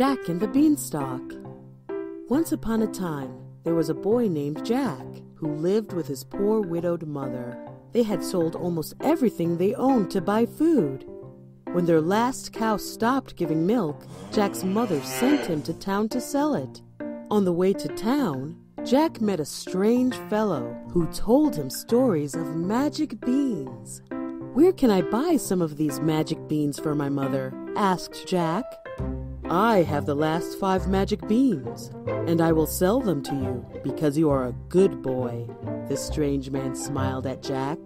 Jack and the Beanstalk. Once upon a time, there was a boy named Jack who lived with his poor widowed mother. They had sold almost everything they owned to buy food. When their last cow stopped giving milk, Jack's mother sent him to town to sell it. On the way to town, Jack met a strange fellow who told him stories of magic beans. Where can I buy some of these magic beans for my mother? asked Jack. I have the last five magic beans, and I will sell them to you because you are a good boy. The strange man smiled at Jack.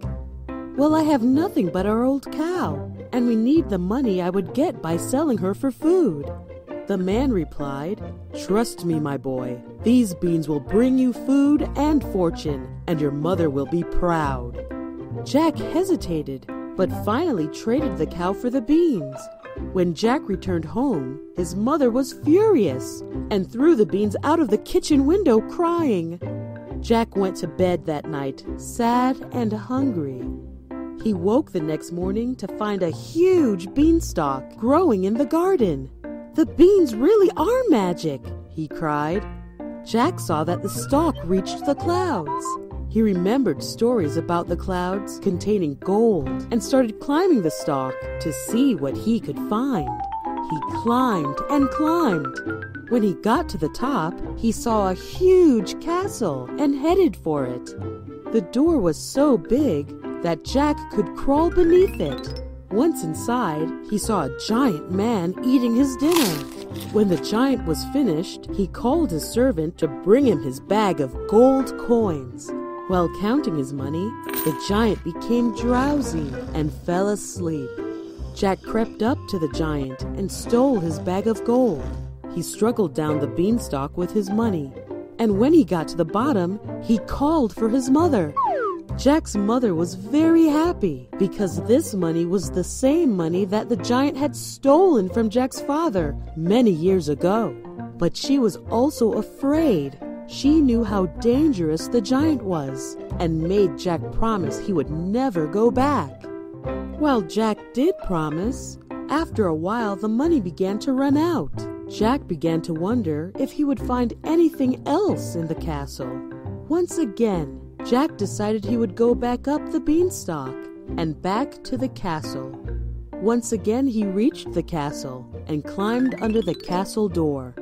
Well, I have nothing but our old cow, and we need the money I would get by selling her for food. The man replied, Trust me, my boy. These beans will bring you food and fortune, and your mother will be proud. Jack hesitated, but finally traded the cow for the beans. When Jack returned home, his mother was furious and threw the beans out of the kitchen window crying. Jack went to bed that night, sad and hungry. He woke the next morning to find a huge beanstalk growing in the garden. The beans really are magic, he cried. Jack saw that the stalk reached the clouds. He remembered stories about the clouds containing gold and started climbing the stalk to see what he could find. He climbed and climbed. When he got to the top, he saw a huge castle and headed for it. The door was so big that Jack could crawl beneath it. Once inside, he saw a giant man eating his dinner. When the giant was finished, he called his servant to bring him his bag of gold coins. While counting his money, the giant became drowsy and fell asleep. Jack crept up to the giant and stole his bag of gold. He struggled down the beanstalk with his money, and when he got to the bottom, he called for his mother. Jack's mother was very happy because this money was the same money that the giant had stolen from Jack's father many years ago. But she was also afraid she knew how dangerous the giant was and made Jack promise he would never go back. While Jack did promise, after a while the money began to run out. Jack began to wonder if he would find anything else in the castle. Once again, Jack decided he would go back up the beanstalk and back to the castle. Once again, he reached the castle and climbed under the castle door.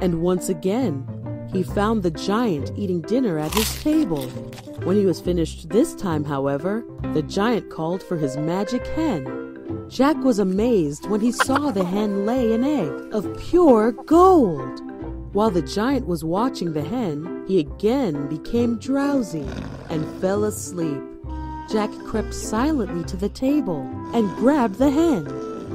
And once again, he found the giant eating dinner at his table. When he was finished this time, however, the giant called for his magic hen. Jack was amazed when he saw the hen lay an egg of pure gold. While the giant was watching the hen, he again became drowsy and fell asleep. Jack crept silently to the table and grabbed the hen.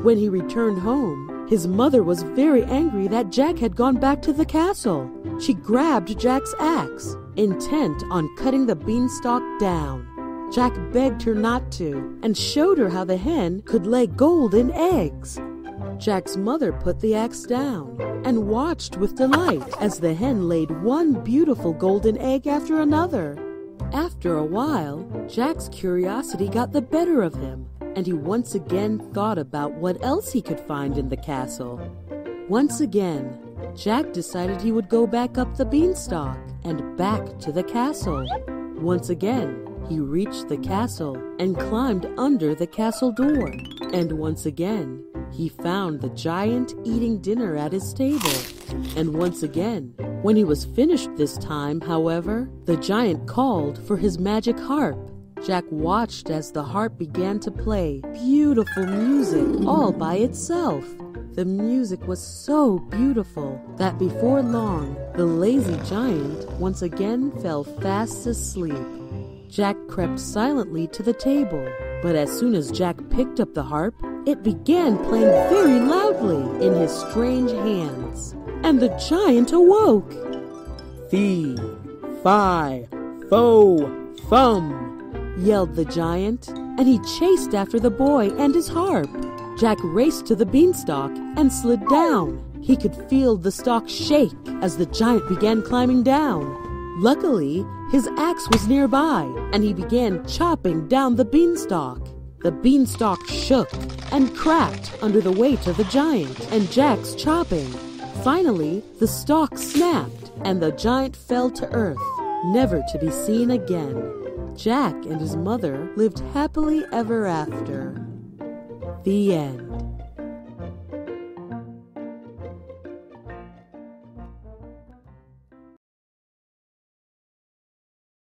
When he returned home, his mother was very angry that Jack had gone back to the castle. She grabbed Jack's axe, intent on cutting the beanstalk down. Jack begged her not to and showed her how the hen could lay golden eggs. Jack's mother put the axe down and watched with delight as the hen laid one beautiful golden egg after another. After a while, Jack's curiosity got the better of him and he once again thought about what else he could find in the castle. Once again, Jack decided he would go back up the beanstalk and back to the castle. Once again, he reached the castle and climbed under the castle door. And once again, he found the giant eating dinner at his table. And once again, when he was finished this time, however, the giant called for his magic harp Jack watched as the harp began to play beautiful music all by itself. The music was so beautiful that before long, the lazy giant once again fell fast asleep. Jack crept silently to the table, but as soon as Jack picked up the harp, it began playing very loudly in his strange hands, and the giant awoke. Fee, fi, fo, fum yelled the giant, and he chased after the boy and his harp. Jack raced to the beanstalk and slid down. He could feel the stalk shake as the giant began climbing down. Luckily, his axe was nearby, and he began chopping down the beanstalk. The beanstalk shook and cracked under the weight of the giant and Jack's chopping. Finally, the stalk snapped and the giant fell to earth, never to be seen again. Jack and his mother lived happily ever after. The end.